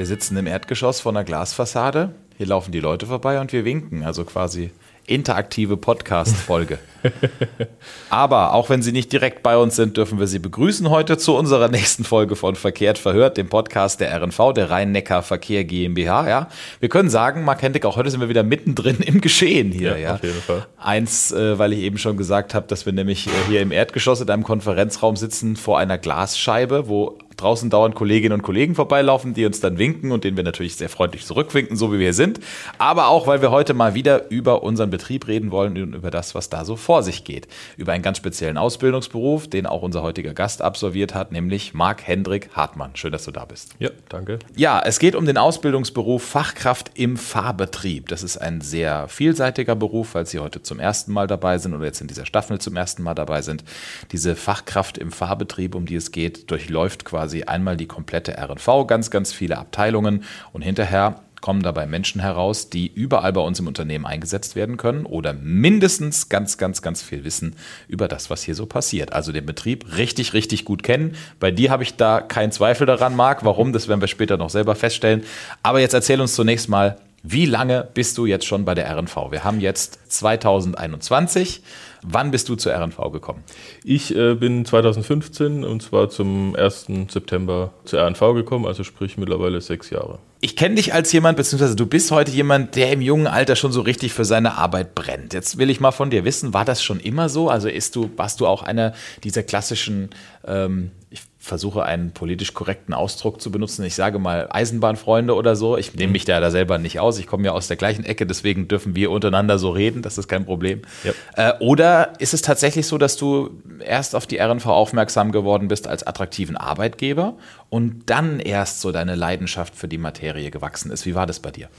Wir sitzen im Erdgeschoss vor einer Glasfassade. Hier laufen die Leute vorbei und wir winken. Also quasi interaktive Podcast-Folge. Aber auch wenn Sie nicht direkt bei uns sind, dürfen wir Sie begrüßen heute zu unserer nächsten Folge von Verkehrt verhört, dem Podcast der RNV, der Rhein-Neckar Verkehr GmbH. Ja, wir können sagen, Mark Hendig, auch heute sind wir wieder mittendrin im Geschehen hier. Ja, ja. auf jeden Fall. Eins, äh, weil ich eben schon gesagt habe, dass wir nämlich äh, hier im Erdgeschoss in einem Konferenzraum sitzen vor einer Glasscheibe, wo draußen dauernd Kolleginnen und Kollegen vorbeilaufen, die uns dann winken und denen wir natürlich sehr freundlich zurückwinken, so wie wir hier sind. Aber auch, weil wir heute mal wieder über unseren Betrieb reden wollen und über das, was da so vor sich geht. Über einen ganz speziellen Ausbildungsberuf, den auch unser heutiger Gast absolviert hat, nämlich Marc Hendrik Hartmann. Schön, dass du da bist. Ja, danke. Ja, es geht um den Ausbildungsberuf Fachkraft im Fahrbetrieb. Das ist ein sehr vielseitiger Beruf, weil Sie heute zum ersten Mal dabei sind oder jetzt in dieser Staffel zum ersten Mal dabei sind. Diese Fachkraft im Fahrbetrieb, um die es geht, durchläuft quasi quasi einmal die komplette RNV, ganz, ganz viele Abteilungen und hinterher kommen dabei Menschen heraus, die überall bei uns im Unternehmen eingesetzt werden können oder mindestens ganz, ganz, ganz viel wissen über das, was hier so passiert. Also den Betrieb richtig, richtig gut kennen. Bei dir habe ich da keinen Zweifel daran, Marc. Warum? Das werden wir später noch selber feststellen. Aber jetzt erzähl uns zunächst mal, wie lange bist du jetzt schon bei der RNV? Wir haben jetzt 2021. Wann bist du zur RNV gekommen? Ich äh, bin 2015 und zwar zum 1. September zur RNV gekommen, also sprich mittlerweile sechs Jahre. Ich kenne dich als jemand, beziehungsweise du bist heute jemand, der im jungen Alter schon so richtig für seine Arbeit brennt. Jetzt will ich mal von dir wissen, war das schon immer so? Also ist du, warst du auch einer dieser klassischen, ähm, ich versuche einen politisch korrekten Ausdruck zu benutzen. Ich sage mal Eisenbahnfreunde oder so. Ich nehme mich da, da selber nicht aus. Ich komme ja aus der gleichen Ecke, deswegen dürfen wir untereinander so reden. Das ist kein Problem. Ja. Äh, oder ist es tatsächlich so, dass du erst auf die RNV aufmerksam geworden bist als attraktiven Arbeitgeber und dann erst so deine Leidenschaft für die Materie gewachsen ist? Wie war das bei dir?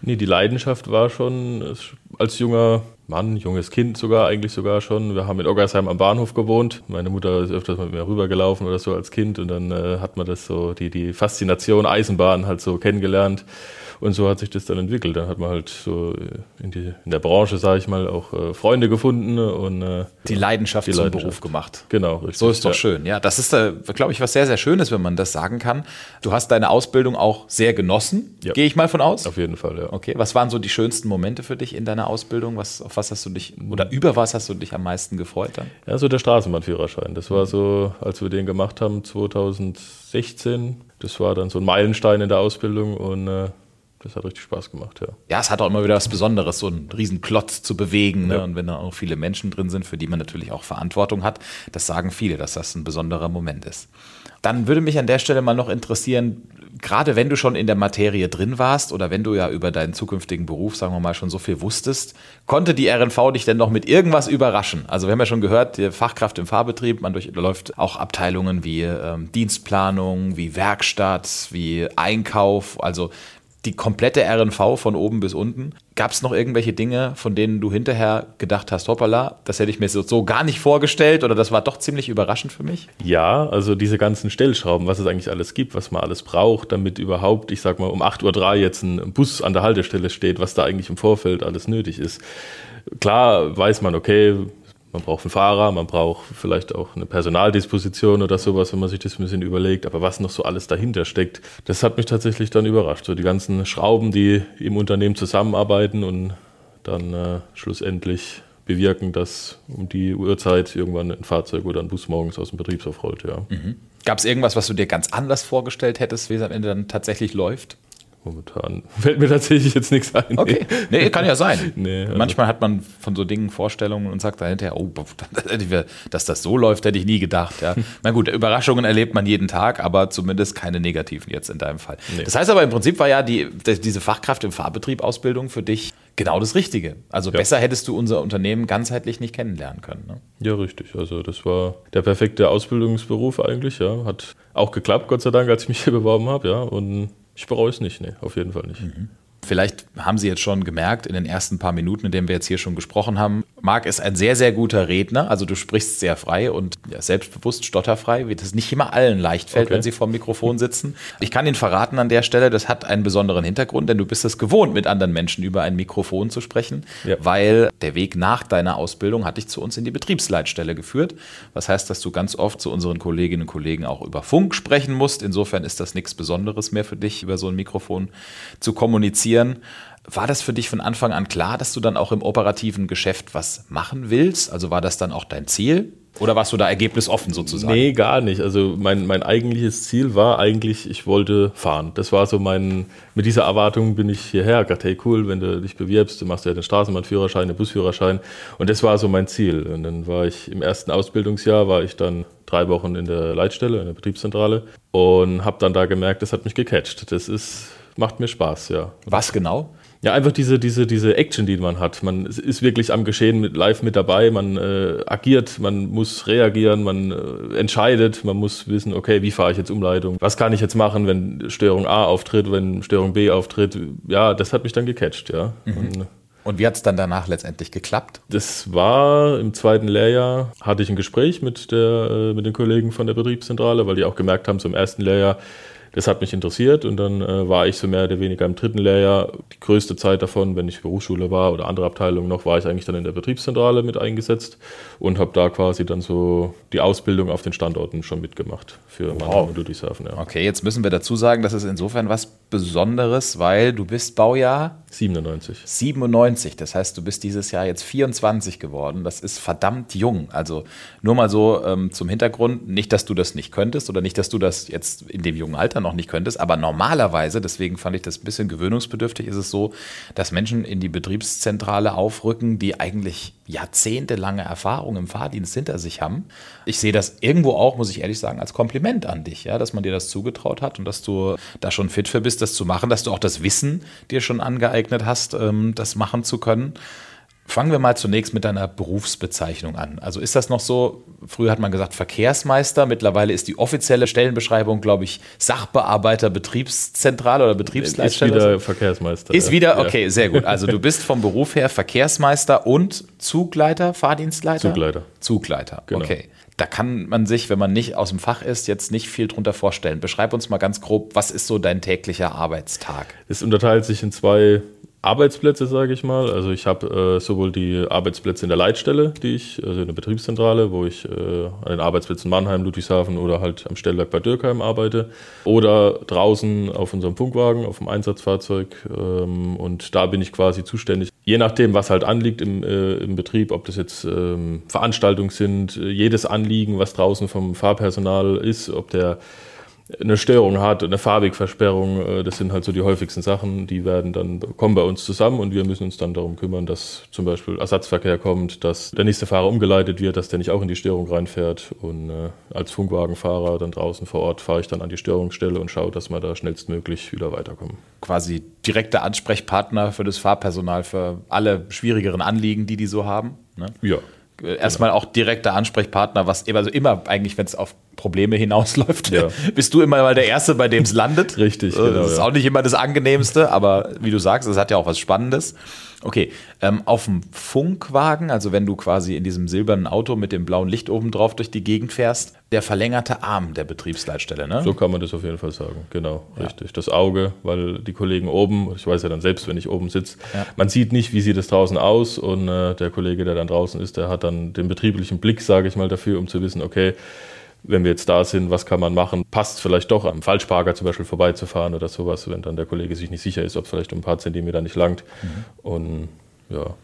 Nee, die Leidenschaft war schon als junger Mann, junges Kind sogar, eigentlich sogar schon. Wir haben in Oggersheim am Bahnhof gewohnt. Meine Mutter ist öfters mit mir rübergelaufen oder so als Kind und dann äh, hat man das so, die, die Faszination Eisenbahn halt so kennengelernt. Und so hat sich das dann entwickelt. Dann hat man halt so äh, in, die, in der Branche, sage ich mal, auch äh, Freunde gefunden und äh, die Leidenschaft die zum Leidenschaft. Beruf gemacht. Genau, richtig. So ist doch ja. schön. Ja, das ist, äh, glaube ich, was sehr, sehr Schönes, wenn man das sagen kann. Du hast deine Ausbildung auch sehr genossen, ja. gehe ich mal von aus. Auf jeden Fall, ja. Okay, was waren so die schönsten Momente für dich in deiner Ausbildung? Was, auf was hast du dich oder über was hast du dich am meisten gefreut dann? Ja, so der Straßenbahnführerschein. Das war so, als wir den gemacht haben, 2016. Das war dann so ein Meilenstein in der Ausbildung und äh, das hat richtig Spaß gemacht, ja. Ja, es hat auch immer wieder was Besonderes, so einen riesen Klotz zu bewegen. Ne? Ja. Und wenn da auch viele Menschen drin sind, für die man natürlich auch Verantwortung hat, das sagen viele, dass das ein besonderer Moment ist. Dann würde mich an der Stelle mal noch interessieren, gerade wenn du schon in der Materie drin warst oder wenn du ja über deinen zukünftigen Beruf, sagen wir mal, schon so viel wusstest, konnte die RNV dich denn noch mit irgendwas überraschen? Also wir haben ja schon gehört, die Fachkraft im Fahrbetrieb, man durchläuft auch Abteilungen wie ähm, Dienstplanung, wie Werkstatt, wie Einkauf, also die komplette RNV von oben bis unten. Gab es noch irgendwelche Dinge, von denen du hinterher gedacht hast, hoppala, das hätte ich mir so, so, gar nicht vorgestellt oder das war doch ziemlich überraschend für mich? Ja, also diese ganzen Stellschrauben, was es eigentlich alles gibt, was man alles braucht, damit überhaupt, ich sag mal, um 8.03 Uhr jetzt ein Bus an der Haltestelle steht, was da eigentlich im Vorfeld alles nötig ist. Klar weiß man, okay, man braucht einen Fahrer, man braucht vielleicht auch eine Personaldisposition oder sowas, wenn man sich das ein bisschen überlegt. Aber was noch so alles dahinter steckt, das hat mich tatsächlich dann überrascht. So die ganzen Schrauben, die im Unternehmen zusammenarbeiten und dann äh, schlussendlich bewirken, dass um die Uhrzeit irgendwann ein Fahrzeug oder ein Bus morgens aus dem Betriebshof rollt. Ja. Mhm. Gab es irgendwas, was du dir ganz anders vorgestellt hättest, wie es am Ende dann tatsächlich läuft? Momentan fällt mir tatsächlich jetzt nichts ein. Okay, nee, kann ja sein. Nee, also Manchmal hat man von so Dingen Vorstellungen und sagt dahinter, oh, dass das so läuft, hätte ich nie gedacht. Ja. Na gut, Überraschungen erlebt man jeden Tag, aber zumindest keine negativen jetzt in deinem Fall. Nee. Das heißt aber im Prinzip war ja die, diese Fachkraft im Fahrbetrieb Ausbildung für dich genau das Richtige. Also ja. besser hättest du unser Unternehmen ganzheitlich nicht kennenlernen können. Ne? Ja, richtig. Also das war der perfekte Ausbildungsberuf eigentlich. Ja, hat auch geklappt, Gott sei Dank, als ich mich hier beworben habe. Ja, und ich bereue es nicht, nee, auf jeden Fall nicht. Mhm. Vielleicht haben Sie jetzt schon gemerkt in den ersten paar Minuten, in denen wir jetzt hier schon gesprochen haben, Marc ist ein sehr, sehr guter Redner. Also du sprichst sehr frei und ja, selbstbewusst, stotterfrei, wie das nicht immer allen leicht fällt, okay. wenn sie vor dem Mikrofon sitzen. Ich kann Ihnen verraten an der Stelle, das hat einen besonderen Hintergrund, denn du bist es gewohnt, mit anderen Menschen über ein Mikrofon zu sprechen, ja. weil der Weg nach deiner Ausbildung hat dich zu uns in die Betriebsleitstelle geführt. Was heißt, dass du ganz oft zu unseren Kolleginnen und Kollegen auch über Funk sprechen musst. Insofern ist das nichts Besonderes mehr für dich, über so ein Mikrofon zu kommunizieren. War das für dich von Anfang an klar, dass du dann auch im operativen Geschäft was machen willst? Also war das dann auch dein Ziel? Oder warst du da ergebnisoffen sozusagen? Nee, gar nicht. Also mein, mein eigentliches Ziel war eigentlich, ich wollte fahren. Das war so mein, mit dieser Erwartung bin ich hierher. Gerade, hey cool, wenn du dich bewirbst, du machst ja den Straßenbahnführerschein, den Busführerschein. Und das war so mein Ziel. Und dann war ich im ersten Ausbildungsjahr, war ich dann drei Wochen in der Leitstelle, in der Betriebszentrale und habe dann da gemerkt, das hat mich gecatcht. Das ist, macht mir Spaß, ja. Was genau? Ja, einfach diese, diese, diese Action, die man hat. Man ist wirklich am Geschehen mit, live mit dabei, man äh, agiert, man muss reagieren, man äh, entscheidet, man muss wissen, okay, wie fahre ich jetzt Umleitung? Was kann ich jetzt machen, wenn Störung A auftritt, wenn Störung B auftritt? Ja, das hat mich dann gecatcht, ja. Mhm. Und, und wie hat es dann danach letztendlich geklappt? Das war im zweiten Lehrjahr, hatte ich ein Gespräch mit, der, äh, mit den Kollegen von der Betriebszentrale, weil die auch gemerkt haben, im ersten Lehrjahr, das hat mich interessiert und dann äh, war ich so mehr oder weniger im dritten Lehrjahr. Die größte Zeit davon, wenn ich Berufsschule war oder andere Abteilungen noch, war ich eigentlich dann in der Betriebszentrale mit eingesetzt und habe da quasi dann so die Ausbildung auf den Standorten schon mitgemacht für wow. Mannheim und Ludwigshafen. Ja. Okay, jetzt müssen wir dazu sagen, das ist insofern was Besonderes, weil du bist Baujahr 97. 97, das heißt, du bist dieses Jahr jetzt 24 geworden. Das ist verdammt jung. Also nur mal so ähm, zum Hintergrund, nicht, dass du das nicht könntest oder nicht, dass du das jetzt in dem jungen Alter noch nicht könntest, aber normalerweise, deswegen fand ich das ein bisschen gewöhnungsbedürftig, ist es so, dass Menschen in die Betriebszentrale aufrücken, die eigentlich jahrzehntelange Erfahrung im Fahrdienst hinter sich haben. Ich sehe das irgendwo auch, muss ich ehrlich sagen, als Kompliment an dich, ja, dass man dir das zugetraut hat und dass du da schon fit für bist, das zu machen, dass du auch das Wissen dir schon angeeignet hast, ähm, das machen zu können. Fangen wir mal zunächst mit deiner Berufsbezeichnung an. Also ist das noch so, früher hat man gesagt Verkehrsmeister, mittlerweile ist die offizielle Stellenbeschreibung, glaube ich, Sachbearbeiter Betriebszentrale oder Betriebsleitstelle. Ist wieder Verkehrsmeister. Ist wieder, okay, sehr gut. Also du bist vom Beruf her Verkehrsmeister und Zugleiter, Fahrdienstleiter? Zugleiter. Zugleiter, genau. okay. Da kann man sich, wenn man nicht aus dem Fach ist, jetzt nicht viel drunter vorstellen. Beschreib uns mal ganz grob, was ist so dein täglicher Arbeitstag? Es unterteilt sich in zwei Arbeitsplätze, sage ich mal. Also ich habe äh, sowohl die Arbeitsplätze in der Leitstelle, die ich, also in der Betriebszentrale, wo ich äh, an den Arbeitsplätzen Mannheim, Ludwigshafen oder halt am Stellwerk bei Dürkheim arbeite. Oder draußen auf unserem Funkwagen, auf dem Einsatzfahrzeug. Ähm, und da bin ich quasi zuständig. Je nachdem, was halt anliegt im, äh, im Betrieb, ob das jetzt ähm, Veranstaltungen sind, jedes Anliegen, was draußen vom Fahrpersonal ist, ob der eine Störung hat, eine Fahrwegversperrung, äh, das sind halt so die häufigsten Sachen, die werden dann, kommen bei uns zusammen und wir müssen uns dann darum kümmern, dass zum Beispiel Ersatzverkehr kommt, dass der nächste Fahrer umgeleitet wird, dass der nicht auch in die Störung reinfährt und äh, als Funkwagenfahrer dann draußen vor Ort fahre ich dann an die Störungsstelle und schaue, dass wir da schnellstmöglich wieder weiterkommen. Quasi direkter Ansprechpartner für das Fahrpersonal für alle schwierigeren Anliegen, die die so haben? Ne? Ja, erstmal auch direkter Ansprechpartner, was also immer eigentlich, wenn es auf Probleme hinausläuft, ja. bist du immer mal der Erste, bei dem es landet. Richtig, genau. Das ist ja. auch nicht immer das Angenehmste, aber wie du sagst, es hat ja auch was Spannendes. Okay, ähm, auf dem Funkwagen, also wenn du quasi in diesem silbernen Auto mit dem blauen Licht oben drauf durch die Gegend fährst, der verlängerte Arm der Betriebsleitstelle, ne? So kann man das auf jeden Fall sagen, genau, ja. richtig. Das Auge, weil die Kollegen oben, ich weiß ja dann selbst, wenn ich oben sitze, ja. man sieht nicht, wie sieht es draußen aus und äh, der Kollege, der dann draußen ist, der hat dann den betrieblichen Blick, sage ich mal, dafür, um zu wissen, okay, wenn wir jetzt da sind, was kann man machen? Passt vielleicht doch am Falschparker zum Beispiel vorbeizufahren oder sowas, wenn dann der Kollege sich nicht sicher ist, ob es vielleicht um ein paar Zentimeter nicht langt. Mhm. Und ja.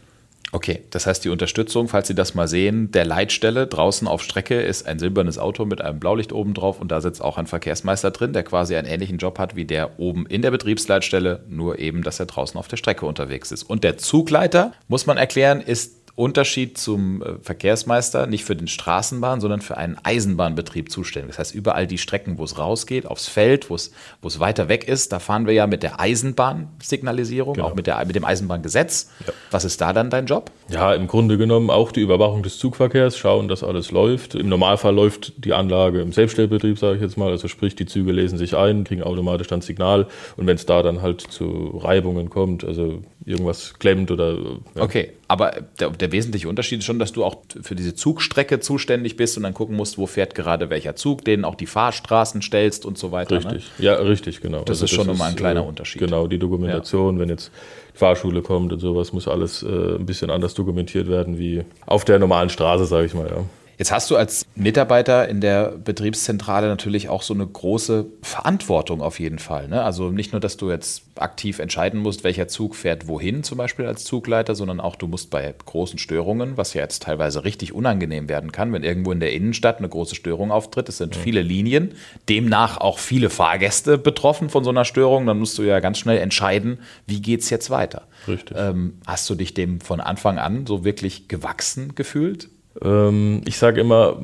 Okay, das heißt die Unterstützung, falls Sie das mal sehen, der Leitstelle draußen auf Strecke ist ein silbernes Auto mit einem Blaulicht oben drauf und da sitzt auch ein Verkehrsmeister drin, der quasi einen ähnlichen Job hat wie der oben in der Betriebsleitstelle, nur eben, dass er draußen auf der Strecke unterwegs ist. Und der Zugleiter, muss man erklären, ist Unterschied zum äh, Verkehrsmeister nicht für den Straßenbahn, sondern für einen Eisenbahnbetrieb zuständig. Das heißt, überall die Strecken, wo es rausgeht, aufs Feld, wo es, wo es weiter weg ist, da fahren wir ja mit der Eisenbahnsignalisierung, genau. auch mit, der, mit dem Eisenbahngesetz. Ja. Was ist da dann dein Job? Ja, im Grunde genommen auch die Überwachung des Zugverkehrs, schauen, dass alles läuft. Im Normalfall läuft die Anlage im Selbststellbetrieb, sage ich jetzt mal. Also sprich, die Züge lesen sich ein, kriegen automatisch dann Signal und wenn es da dann halt zu Reibungen kommt, also irgendwas klemmt oder. Ja. Okay, Aber der, der, wesentliche Unterschied ist schon, dass du auch für diese Zugstrecke zuständig bist und dann gucken musst, wo fährt gerade welcher Zug, denen auch die Fahrstraßen stellst und so weiter. Ne? Richtig, ne? ja, richtig, genau. Das also ist schon nochmal ein kleiner äh, Unterschied. Genau, die Dokumentation, ja. wenn jetzt Fahrschule kommt und sowas, muss alles äh, ein bisschen anders dokumentiert werden wie auf der normalen Straße, sage ich mal, ja. Jetzt hast du als Mitarbeiter in der Betriebszentrale natürlich auch so eine große Verantwortung auf jeden Fall. Ne? Also nicht nur, dass du jetzt aktiv entscheiden musst, welcher Zug fährt wohin, zum Beispiel als Zugleiter, sondern auch du musst bei großen Störungen, was ja jetzt teilweise richtig unangenehm werden kann, wenn irgendwo in der Innenstadt eine große Störung auftritt. Es sind mhm. viele Linien, demnach auch viele Fahrgäste betroffen von so einer Störung. Dann musst du ja ganz schnell entscheiden, wie geht es jetzt weiter. Richtig. Ähm, hast du dich dem von Anfang an so wirklich gewachsen gefühlt? Ähm, ich sage immer,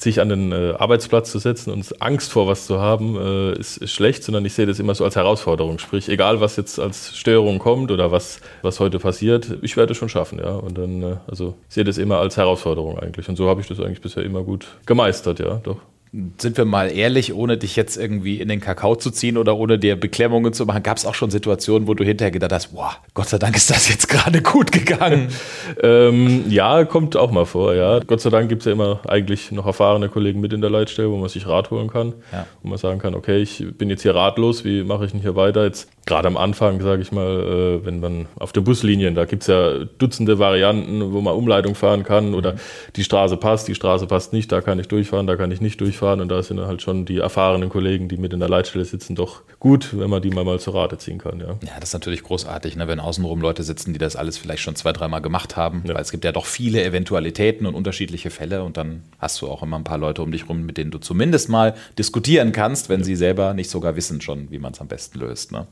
sich an den äh, Arbeitsplatz zu setzen und Angst vor was zu haben, äh, ist, ist, schlecht, sondern ich sehe das immer so als Herausforderung. Sprich, egal was jetzt als Störung kommt oder was, was heute passiert, ich werde es schon schaffen, ja. Und dann, äh, also ich sehe das immer als Herausforderung eigentlich. Und so habe ich das eigentlich bisher immer gut gemeistert, ja, doch sind wir mal ehrlich, ohne dich jetzt irgendwie in den Kakao zu ziehen oder ohne dir Beklemmungen zu machen, gab es auch schon Situationen, wo du hinterher gedacht hast, boah, Gott sei Dank ist das jetzt gerade gut gegangen. ähm, ja, kommt auch mal vor, ja. Gott sei Dank gibt es ja immer eigentlich noch erfahrene Kollegen mit in der Leitstelle, wo man sich Rat holen kann. Ja. Wo man sagen kann, okay, ich bin jetzt hier ratlos, wie mache ich denn hier weiter? Jetzt gerade am Anfang, sage ich mal, äh, wenn man auf der Buslinien, da gibt es ja Dutzende Varianten, wo man Umleitung fahren kann oder mhm. die Straße passt, die Straße passt nicht, da kann ich durchfahren, da kann ich nicht durchfahren und da sind halt schon die erfahrenen Kollegen, die mit in der Leitstelle sitzen, doch gut, wenn man die mal, mal zur Rate ziehen kann. Ja, ja das ist natürlich großartig, ne? wenn außenrum Leute sitzen, die das alles vielleicht schon zwei, dreimal gemacht haben, ja. weil es gibt ja doch viele Eventualitäten und unterschiedliche Fälle und dann hast du auch immer ein paar Leute um dich rum, mit denen du zumindest mal diskutieren kannst, wenn ja. sie selber nicht sogar wissen schon, wie man es am besten löst. Ne?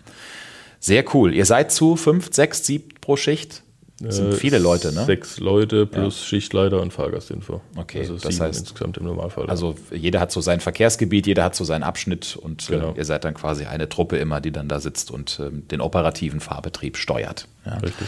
Sehr cool. Ihr seid zu fünf, sechs, sieben pro Schicht? Das sind viele Leute, ne? Sechs Leute plus ja. Schichtleiter und Fahrgastinfo. Okay, also das heißt insgesamt im Normalfall. Also jeder hat so sein Verkehrsgebiet, jeder hat so seinen Abschnitt und äh, genau. äh, ihr seid dann quasi eine Truppe immer, die dann da sitzt und äh, den operativen Fahrbetrieb steuert. Ja. Richtig.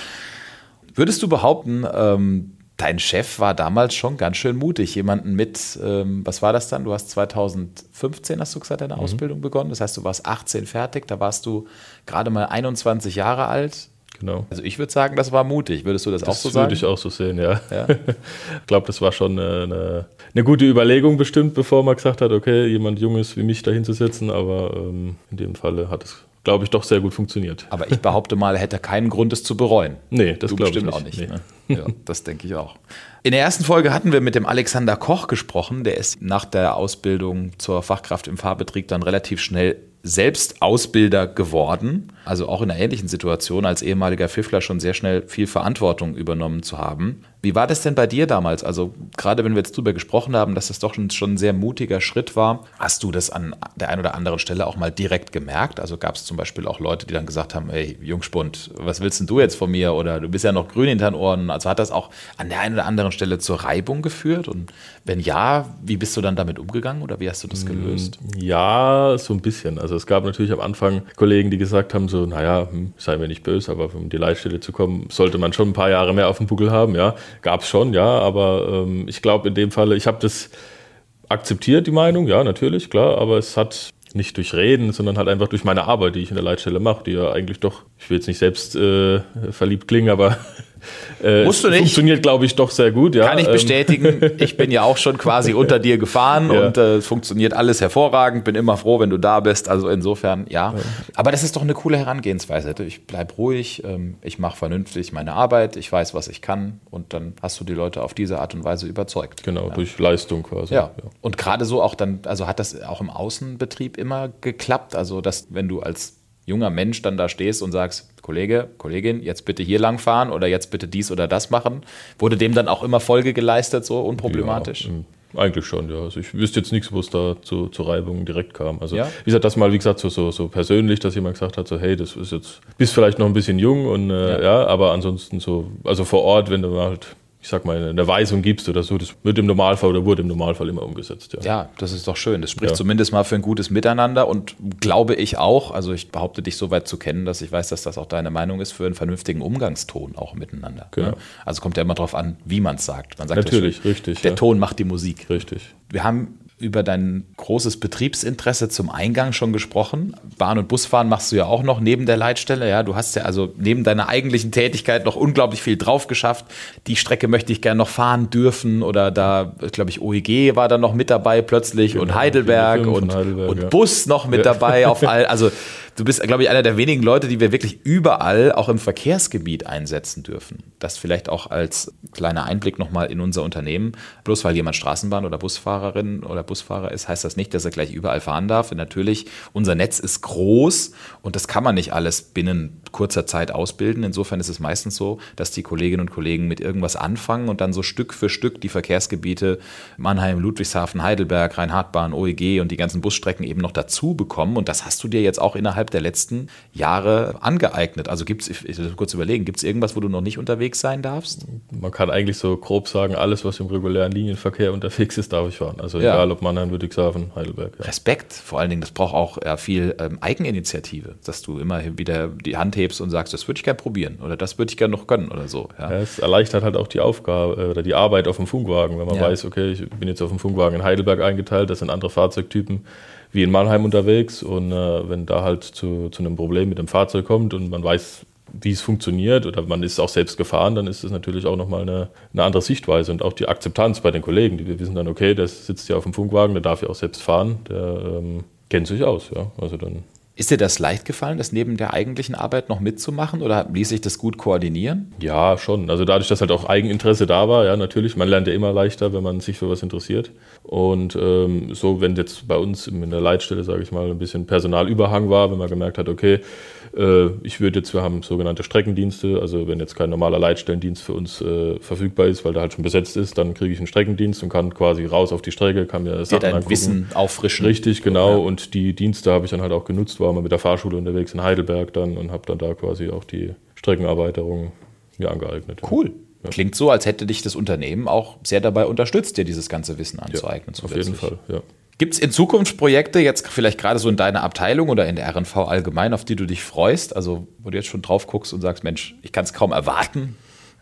Würdest du behaupten, ähm, dein Chef war damals schon ganz schön mutig. Jemanden mit, ähm, was war das dann? Du hast 2015, hast du gesagt, deine mhm. Ausbildung begonnen. Das heißt, du warst 18 fertig, da warst du gerade mal 21 Jahre alt. Genau. Also ich würde sagen, das war mutig. Würdest du das, das auch so sagen? Das würde ich auch so sehen, ja. ja. ich glaube, das war schon eine, eine, eine, gute Überlegung bestimmt, bevor man gesagt hat, okay, jemand Junges wie mich da hinzusetzen. Aber ähm, in dem Falle hat es glaube ich, doch sehr gut funktioniert. Aber ich behaupte mal, er hätte keinen Grund, es zu bereuen. Nee, das glaube ich nicht. auch nicht. Nee. Ne? Ja, das denke ich auch. In der ersten Folge hatten wir mit dem Alexander Koch gesprochen. Der ist nach der Ausbildung zur Fachkraft im Fahrbetrieb dann relativ schnell selbst Ausbilder geworden, also auch in einer ähnlichen Situation als ehemaliger Pfiffler schon sehr schnell viel Verantwortung übernommen zu haben. Wie war das denn bei dir damals? Also gerade wenn wir jetzt drüber gesprochen haben, dass das doch schon, schon ein sehr mutiger Schritt war, hast du das an der einen oder anderen Stelle auch mal direkt gemerkt? Also gab es zum Beispiel auch Leute, die dann gesagt haben, hey Jungspund, was willst denn du jetzt von mir? Oder du bist ja noch grün hinter den Ohren. Also hat das auch an der einen oder anderen Stelle zur Reibung geführt? Und wenn ja, wie bist du dann damit umgegangen oder wie hast du das gelöst? Ja, so ein bisschen. Also es gab natürlich am Anfang Kollegen, die gesagt haben, so, naja, hm, sei mir nicht böse, aber um die Leitstelle zu kommen, sollte man schon ein paar Jahre mehr auf dem Buckel haben, ja. Gab es schon, ja, aber ähm, ich glaube in dem Falle, ich habe das akzeptiert, die Meinung, ja, natürlich, klar, aber es hat nicht durch Reden, sondern halt einfach durch meine Arbeit, die ich in der Leitstelle mache, die ja eigentlich doch, ich will jetzt nicht selbst äh, verliebt klingen, aber äh, Musst du nicht. Funktioniert, glaube ich, doch sehr gut. Ja. Kann ich ähm, bestätigen. ich bin ja auch schon quasi unter dir gefahren ja. und äh, es funktioniert alles hervorragend. Bin immer froh, wenn du da bist. Also insofern, ja. ja. Aber das ist doch eine coole Herangehensweise. Ich bleibe ruhig, ähm, ich mache vernünftig meine Arbeit, ich weiß, was ich kann und dann hast du die Leute auf diese Art und Weise überzeugt. Genau, durch Leistung quasi. Ja. Und gerade so auch dann, also hat das auch im Außenbetrieb immer geklappt. Also, dass wenn du als junger Mensch dann da stehst und sagst, Kollege, Kollegin, jetzt bitte hier lang fahren oder jetzt bitte dies oder das machen. Wurde dem dann auch immer Folge geleistet, so unproblematisch? Ja, eigentlich schon, ja. Also ich wüsste jetzt nichts, wo es da zu, zu Reibungen direkt kam. Also ja? wie gesagt, das mal, wie gesagt, so, so, so persönlich, dass jemand gesagt hat, so hey, das ist jetzt, bist vielleicht noch ein bisschen jung und äh, ja. ja, aber ansonsten so, also vor Ort, wenn du halt ich sag mal, eine Weisung gibst oder so, das wird im Normalfall oder wurde im Normalfall immer umgesetzt. Ja, ja das ist doch schön. Das spricht ja. zumindest mal für ein gutes Miteinander und glaube ich auch, also ich behaupte dich so weit zu kennen, dass ich weiß, dass das auch deine Meinung ist, für einen vernünftigen Umgangston auch miteinander. Ne? Genau. Also kommt ja immer darauf an, wie man es sagt. Man sagt Natürlich, schon, richtig. Der ja. Ton macht die Musik. Richtig. Wir haben über dein großes Betriebsinteresse zum Eingang schon gesprochen. Bahn- und Busfahren machst du ja auch noch neben der Leitstelle. Ja, du hast ja also neben deiner eigentlichen Tätigkeit noch unglaublich viel drauf geschafft. Die Strecke möchte ich gerne noch fahren dürfen oder da, glaube ich, OEG war da noch mit dabei plötzlich genau, und Heidelberg und, Heidelberg, und ja. Bus noch mit ja. dabei auf all, also du bist, glaube ich, einer der wenigen Leute, die wir wirklich überall, auch im Verkehrsgebiet einsetzen dürfen. Das vielleicht auch als kleiner Einblick nochmal in unser Unternehmen. Bloß weil jemand Straßenbahn- oder Busfahrerin oder Busfahrer ist, heißt das nicht, dass er gleich überall fahren darf. Und natürlich, unser Netz ist groß und das kann man nicht alles binnen kurzer Zeit ausbilden. Insofern ist es meistens so, dass die Kolleginnen und Kollegen mit irgendwas anfangen und dann so Stück für Stück die Verkehrsgebiete Mannheim, Ludwigshafen, Heidelberg, Rhein-Hart-Bahn, OEG und die ganzen Busstrecken eben noch dazu bekommen. Und das hast du dir jetzt auch innerhalb der letzten Jahre angeeignet. Also gibt es, kurz überlegen, gibt es irgendwas, wo du noch nicht unterwegs sein darfst? Man kann eigentlich so grob sagen, alles, was im regulären Linienverkehr unterwegs ist, darf ich fahren. Also ja. egal ob Mannheim, Ludwigshafen, Heidelberg. Ja. Respekt, vor allen Dingen, das braucht auch ja, viel ähm, Eigeninitiative, dass du immer wieder die Hand hebst und sagst, das würde ich gerne probieren oder das würde ich gerne noch können oder so. Ja. ja. es erleichtert halt auch die Aufgabe äh, oder die Arbeit auf dem Funkwagen, wenn man ja. weiß, okay, ich bin jetzt auf dem Funkwagen in Heidelberg eingeteilt, das sind andere Fahrzeugtypen wie in Mannheim unterwegs und äh, wenn da halt zu, zu einem Problem mit dem Fahrzeug kommt und man weiß, wie es funktioniert oder man ist auch selbst gefahren, dann ist es natürlich auch nochmal eine, eine andere Sichtweise und auch die Akzeptanz bei den Kollegen, die wir wissen dann, okay, der sitzt ja auf dem Funkwagen, der darf ja auch selbst fahren, der ähm, kennt sich aus, ja, also dann ist dir das leicht gefallen, das neben der eigentlichen Arbeit noch mitzumachen oder ließ sich das gut koordinieren? Ja, schon. Also dadurch, dass halt auch Eigeninteresse da war, ja, natürlich. Man lernt ja immer leichter, wenn man sich für was interessiert. Und ähm, so, wenn jetzt bei uns in der Leitstelle, sage ich mal, ein bisschen Personalüberhang war, wenn man gemerkt hat, okay, äh, ich würde jetzt, wir haben sogenannte Streckendienste, also wenn jetzt kein normaler Leitstellendienst für uns äh, verfügbar ist, weil der halt schon besetzt ist, dann kriege ich einen Streckendienst und kann quasi raus auf die Strecke, kann mir Sachen dein angucken. Wissen auffrischen. Richtig, genau. Ja. Und die Dienste habe ich dann halt auch genutzt, war mal mit der Fahrschule unterwegs in Heidelberg dann und habe dann da quasi auch die Streckenerweiterung mir angeeignet. Cool. Ja. Klingt so, als hätte dich das Unternehmen auch sehr dabei unterstützt, dir dieses ganze Wissen anzueignen. Ja, auf jeden Fall, ja. Gibt es in Zukunft Projekte, jetzt vielleicht gerade so in deiner Abteilung oder in der RNV allgemein, auf die du dich freust? Also, wo du jetzt schon drauf guckst und sagst, Mensch, ich kann es kaum erwarten,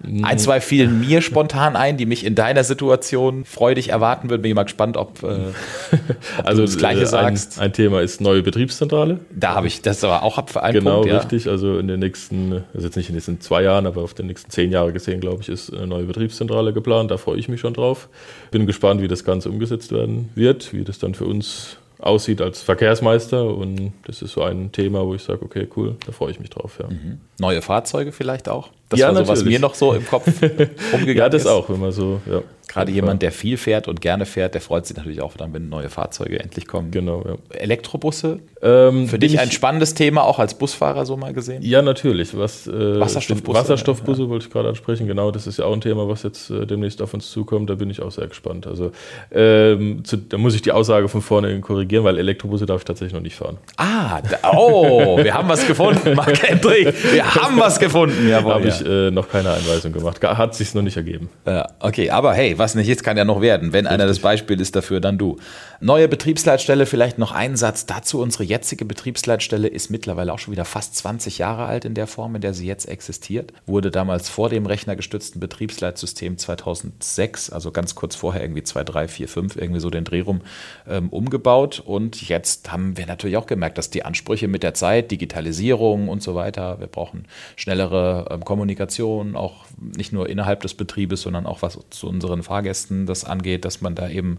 ein, zwei fielen mir spontan ein, die mich in deiner Situation freudig erwarten würden. Bin ich mal gespannt, ob, äh, ob also, du das Gleiche äh, sagst. Ein, Thema ist neue Betriebszentrale. Da habe ich das aber auch für einen genau, Punkt. Genau, richtig. Also in den nächsten, also jetzt nicht in den nächsten zwei Jahren, aber auf den nächsten zehn Jahre gesehen, glaube ich, ist eine neue Betriebszentrale geplant. Da freue ich mich schon drauf. Bin gespannt, wie das Ganze umgesetzt werden wird, wie das dann für uns aussieht als Verkehrsmeister. Und das ist so ein Thema, wo ich sage, okay, cool, da freue ich mich drauf. Ja. Mhm. Neue Fahrzeuge vielleicht auch? Das ja, war so, was mir noch so im Kopf umgegangen ist. Ja, das ist. auch, wenn man so, ja. Gerade jemand, der viel fährt und gerne fährt, der freut sich natürlich auch dann, wenn neue Fahrzeuge endlich kommen. Genau, ja. Elektrobusse? Ähm, Für dich ein spannendes Thema, auch als Busfahrer so mal gesehen? Ja, natürlich. Was, äh, Wasserstoffbusse. Wasserstoffbusse ja. wollte ich gerade ansprechen. Genau, das ist ja auch ein Thema, was jetzt äh, demnächst auf uns zukommt. Da bin ich auch sehr gespannt. Also, ähm, zu, da muss ich die Aussage von vorne korrigieren, weil Elektrobusse darf ich tatsächlich noch nicht fahren. Ah, da, oh, wir haben was gefunden, Marc Hendrik. Wir haben was gefunden. Jawohl, Habe ja. ich äh, noch keine Einweisung gemacht. Hat sich noch nicht ergeben. Ja, okay, aber hey, was nicht ist, kann ja noch werden. Wenn Richtig. einer das Beispiel ist dafür, dann du. Neue Betriebsleitstelle, vielleicht noch ein Satz dazu. Unsere jetzige Betriebsleitstelle ist mittlerweile auch schon wieder fast 20 Jahre alt in der Form, in der sie jetzt existiert. Wurde damals vor dem rechnergestützten Betriebsleitsystem 2006, also ganz kurz vorher, irgendwie 2, 3, 4, 5, irgendwie so den Dreh rum, ähm, umgebaut. Und jetzt haben wir natürlich auch gemerkt, dass die Ansprüche mit der Zeit, Digitalisierung und so weiter, wir brauchen schnellere ähm, Kommunikation, auch nicht nur innerhalb des Betriebes, sondern auch was zu unseren Fahrgästen das angeht, dass man da eben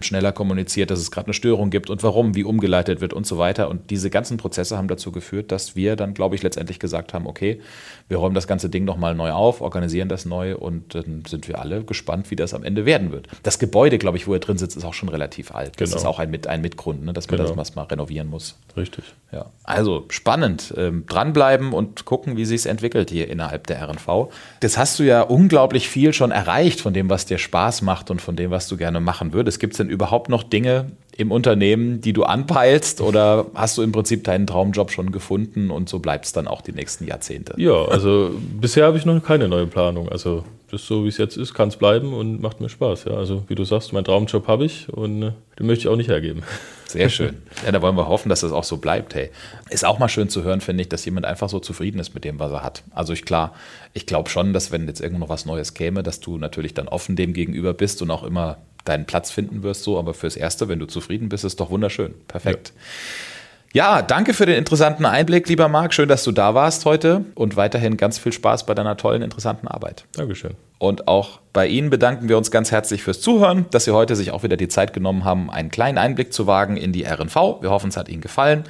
schneller kommuniziert, dass es gerade eine Störung gibt und warum, wie umgeleitet wird und so weiter. Und diese ganzen Prozesse haben dazu geführt, dass wir dann, glaube ich, letztendlich gesagt haben, okay, wir räumen das ganze Ding nochmal neu auf, organisieren das neu und dann sind wir alle gespannt, wie das am Ende werden wird. Das Gebäude, glaube ich, wo er drin sitzt, ist auch schon relativ alt. Genau. Das ist auch ein, Mit ein Mitgrund, ne, dass man genau. das mal renovieren muss. Richtig. Ja. Also spannend. Ähm, dranbleiben und gucken, wie sich es entwickelt hier innerhalb der RNV. Das hast du ja unglaublich viel schon erreicht von dem, was dir Spaß macht und von dem, was du gerne machen würdest. Gibt es denn überhaupt noch Dinge im Unternehmen, die du anpeilst oder hast du im Prinzip deinen Traumjob schon gefunden und so bleibt es dann auch die nächsten Jahrzehnte? Ja, also bisher habe ich noch keine neue Planung. Also das so wie es jetzt ist, kann es bleiben und macht mir Spaß. Ja. Also wie du sagst, meinen Traumjob habe ich und äh, den möchte ich auch nicht hergeben. Sehr schön. Ja, da wollen wir hoffen, dass das auch so bleibt. Hey, ist auch mal schön zu hören, finde ich, dass jemand einfach so zufrieden ist mit dem, was er hat. Also ich klar, ich glaube schon, dass wenn jetzt irgendwo noch was Neues käme, dass du natürlich dann offen dem gegenüber bist und auch immer deinen Platz finden wirst, so, aber fürs Erste, wenn du zufrieden bist, ist doch wunderschön. Perfekt. Ja. ja, danke für den interessanten Einblick, lieber Marc. Schön, dass du da warst heute und weiterhin ganz viel Spaß bei deiner tollen, interessanten Arbeit. Dankeschön. Und auch bei Ihnen bedanken wir uns ganz herzlich fürs Zuhören, dass Sie heute sich auch wieder die Zeit genommen haben, einen kleinen Einblick zu wagen in die RNV. Wir hoffen, es hat Ihnen gefallen.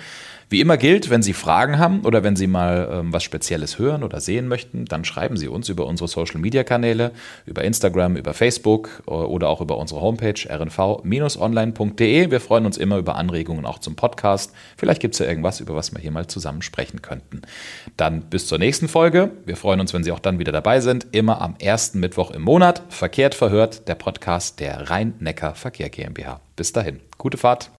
Wie immer gilt, wenn Sie Fragen haben oder wenn Sie mal ähm, was Spezielles hören oder sehen möchten, dann schreiben Sie uns über unsere Social-Media-Kanäle, über Instagram, über Facebook äh, oder auch über unsere Homepage rnv-online.de. Wir freuen uns immer über Anregungen auch zum Podcast. Vielleicht gibt es ja irgendwas, über was wir hier mal zusammen sprechen könnten. Dann bis zur nächsten Folge. Wir freuen uns, wenn Sie auch dann wieder dabei sind. Immer am ersten Mittwoch im Monat. Verkehrt verhört, der Podcast der Rhein-Neckar-Verkehr GmbH. Bis dahin, gute Fahrt.